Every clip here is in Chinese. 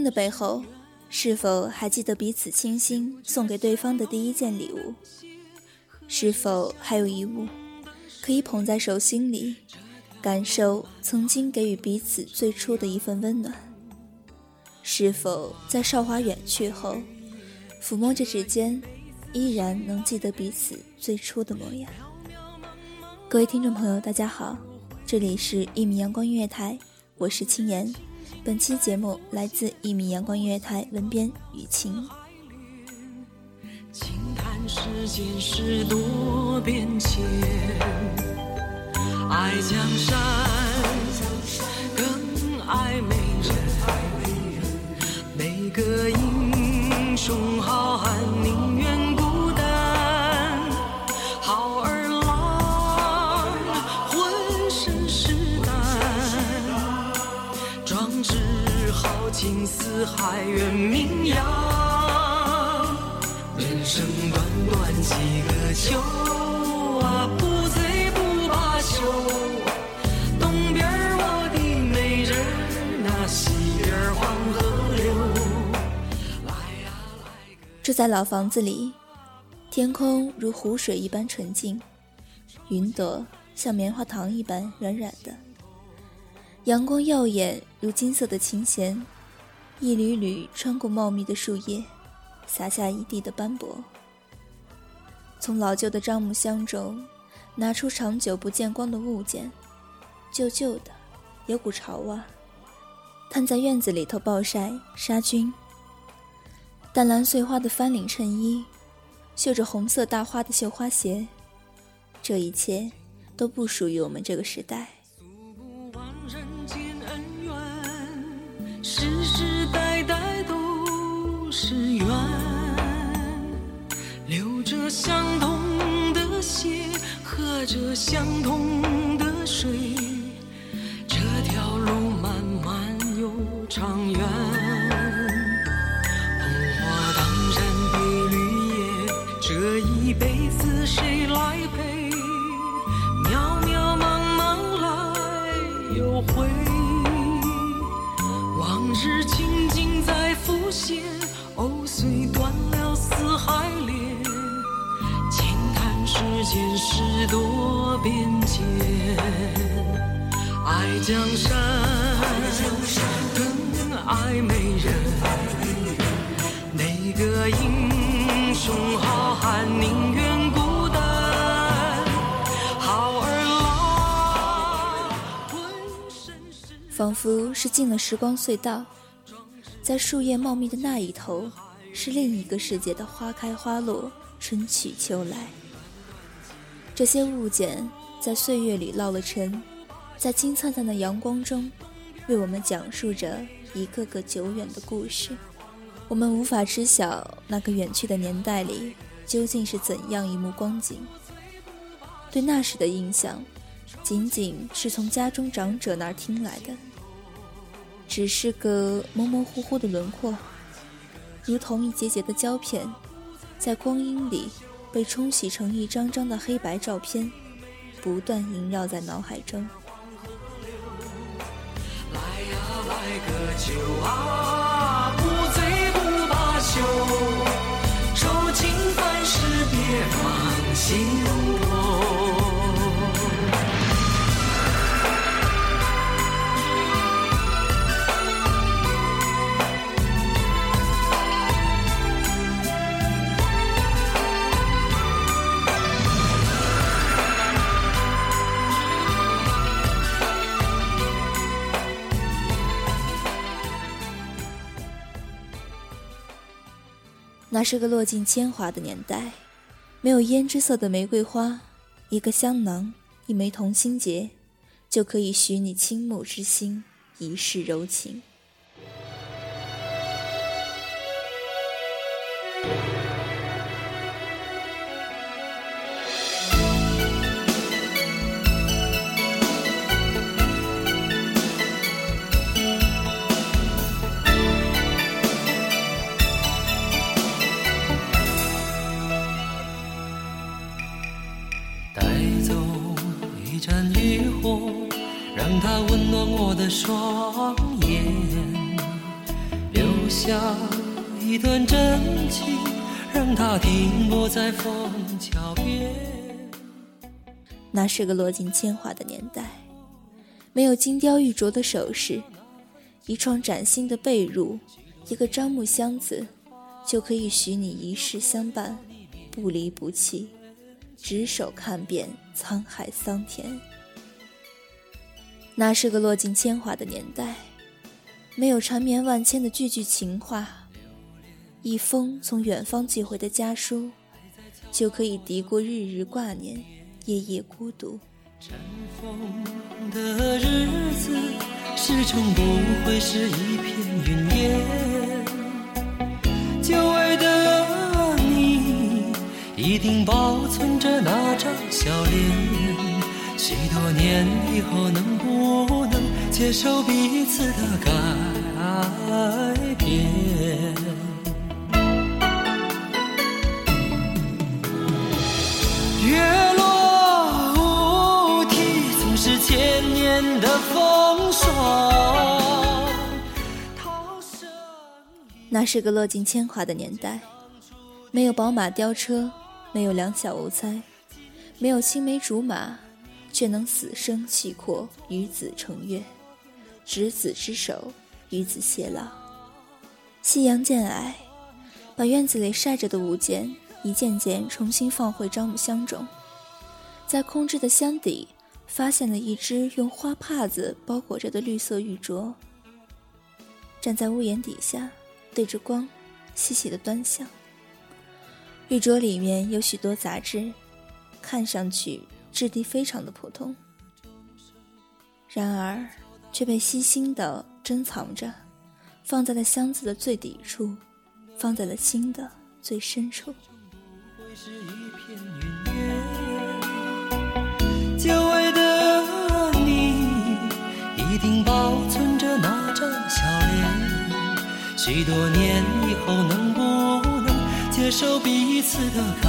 在光阴的背后，是否还记得彼此倾心送给对方的第一件礼物？是否还有一物可以捧在手心里，感受曾经给予彼此最初的一份温暖？是否在韶华远去后，抚摸着指尖，依然能记得彼此最初的模样？各位听众朋友，大家好，这里是一米阳光音乐台，我是青言。本期节目来自一米阳光音乐台文编雨晴。轻叹世间事多变迁，爱江山更爱美人，每个英雄好汉宁四海远名扬，人生短短几个秋啊，不醉不罢休。东边我的美人那西边黄河流。来呀来住在老房子里，天空如湖水一般纯净，云朵像棉花糖一般软软的，阳光耀眼如金色的琴弦。一缕缕穿过茂密的树叶，洒下一地的斑驳。从老旧的樟木箱中拿出长久不见光的物件，旧旧的，有股潮味。摊在院子里头暴晒杀菌。淡蓝碎花的翻领衬衣，绣着红色大花的绣花鞋，这一切都不属于我们这个时代。相同的水，爱江山更爱美人，哪个英雄好汉宁愿孤单？好儿郎，仿佛是进了时光隧道。在树叶茂密的那一头，是另一个世界的花开花落，春去秋来。这些物件在岁月里落了尘，在金灿灿的阳光中，为我们讲述着一个个久远的故事。我们无法知晓那个远去的年代里究竟是怎样一幕光景，对那时的印象，仅仅是从家中长者那儿听来的，只是个模模糊糊的轮廓，如同一节节的胶片，在光阴里被冲洗成一张张的黑白照片，不断萦绕在脑海中。来个酒啊，不醉不罢休，愁情烦事别放心。头那是个落尽铅华的年代，没有胭脂色的玫瑰花，一个香囊，一枚同心结，就可以许你倾慕之心，一世柔情。双眼，留下一段真情，让它停泊在枫桥边。那是个落尽铅华的年代，没有金雕玉琢的首饰，一床崭新的被褥，一个樟木箱子，就可以许你一世相伴，不离不弃，执手看遍沧海桑田。那是个落尽铅华的年代，没有缠绵万千的句句情话，一封从远方寄回的家书，就可以敌过日日挂念。夜夜孤独，尘封的日子，始终不会是一片云烟。久违的你，一定保存着那张笑脸。许多年以后，能不能接受彼此的改变？月落乌啼，总是千年的风霜。那是个落尽铅华的年代，没有宝马雕车，没有两小无猜，没有青梅竹马，却能死生契阔，与子成悦，执子之手，与子偕老。夕阳渐矮，把院子里晒着的物件一件件重新放回樟木箱中，在空置的箱底发现了一只用花帕子包裹着的绿色玉镯。站在屋檐底下，对着光，细细的端详。玉镯里面有许多杂质，看上去质地非常的普通，然而却被细心的珍藏着，放在了箱子的最底处，放在了心的最深处。久违的你，一定保存着那张笑脸。许多年以后，能不能接受彼此的改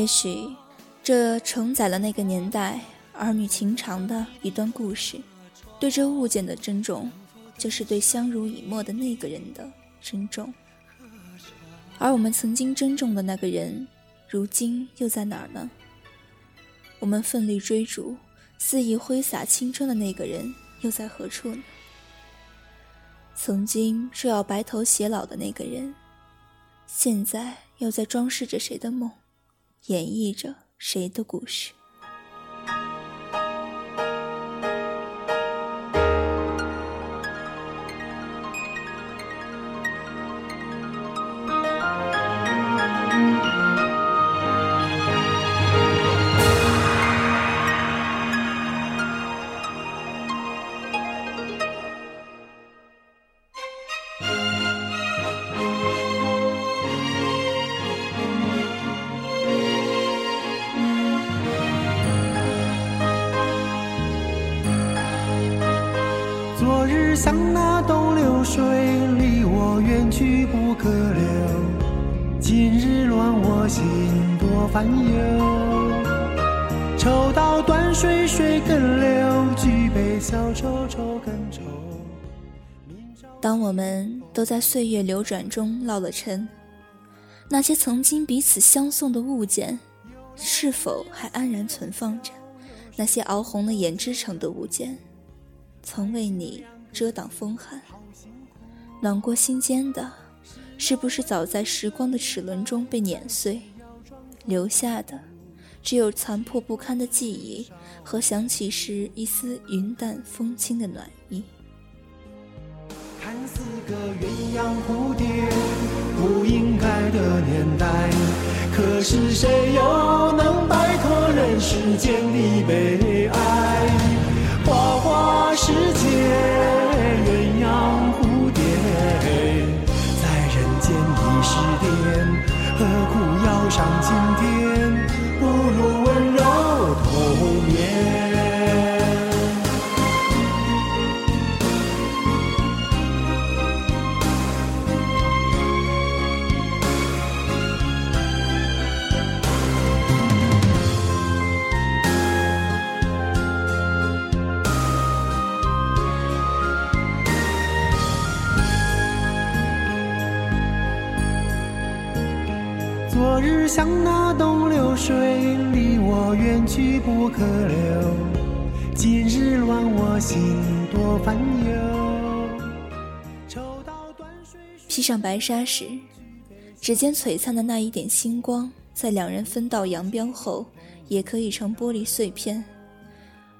也许这承载了那个年代儿女情长的一段故事。对这物件的珍重，就是对相濡以沫的那个人的珍重。而我们曾经珍重的那个人，如今又在哪儿呢？我们奋力追逐、肆意挥洒青春的那个人，又在何处呢？曾经说要白头偕老的那个人，现在又在装饰着谁的梦，演绎着谁的故事？可留。今日乱我心，多烦忧。抽刀断水，水更流；举杯消愁，愁更愁。当我们都在岁月流转中落了尘，那些曾经彼此相送的物件，是否还安然存放着？那些熬红了眼之城的物件。曾为你遮挡风寒，暖过心间的，是不是早在时光的齿轮中被碾碎？留下的，只有残破不堪的记忆和想起时一丝云淡风轻的暖意。看似个鸳鸯蝴蝶不应该的年代，可是谁又能摆脱人世间的悲心底？昨日像那东流水，离我远去不可留。今日乱我心，多烦忧。抽刀断水，披上白纱时，指尖璀璨的那一点星光，在两人分道扬镳后，也可以成玻璃碎片，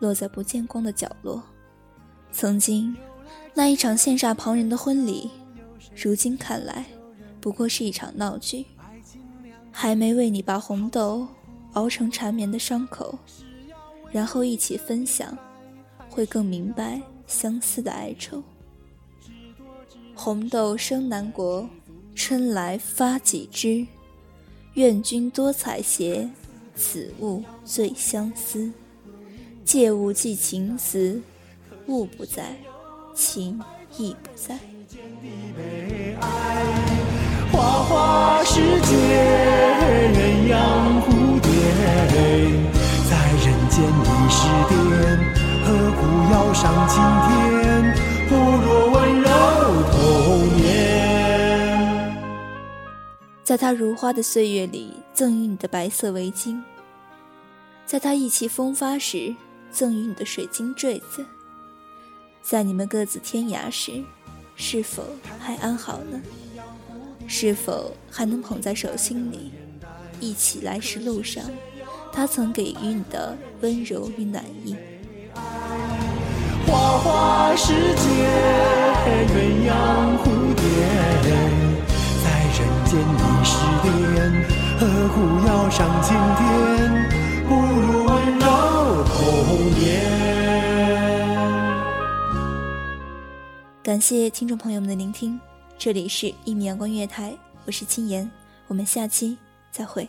落在不见光的角落。曾经，那一场羡煞旁人的婚礼，如今看来，不过是一场闹剧。还没为你把红豆熬成缠绵的伤口，然后一起分享，会更明白相思的哀愁。红豆生南国，春来发几枝。愿君多采撷，此物最相思。借物寄情思，物不在，情亦不在。花花世界，何苦要上青天？不若温柔童年。在他如花的岁月里，赠予你的白色围巾；在他意气风发时，赠予你的水晶坠子；在你们各自天涯时，是否还安好呢？是否还能捧在手心里，一起来时路上，他曾给予你的温柔与暖意。花花世界，鸳鸯蝴蝶，在人间已是癫，何苦要上青天？不如温柔童年。感谢听众朋友们的聆听。这里是《一米阳光月台》，我是青言，我们下期再会。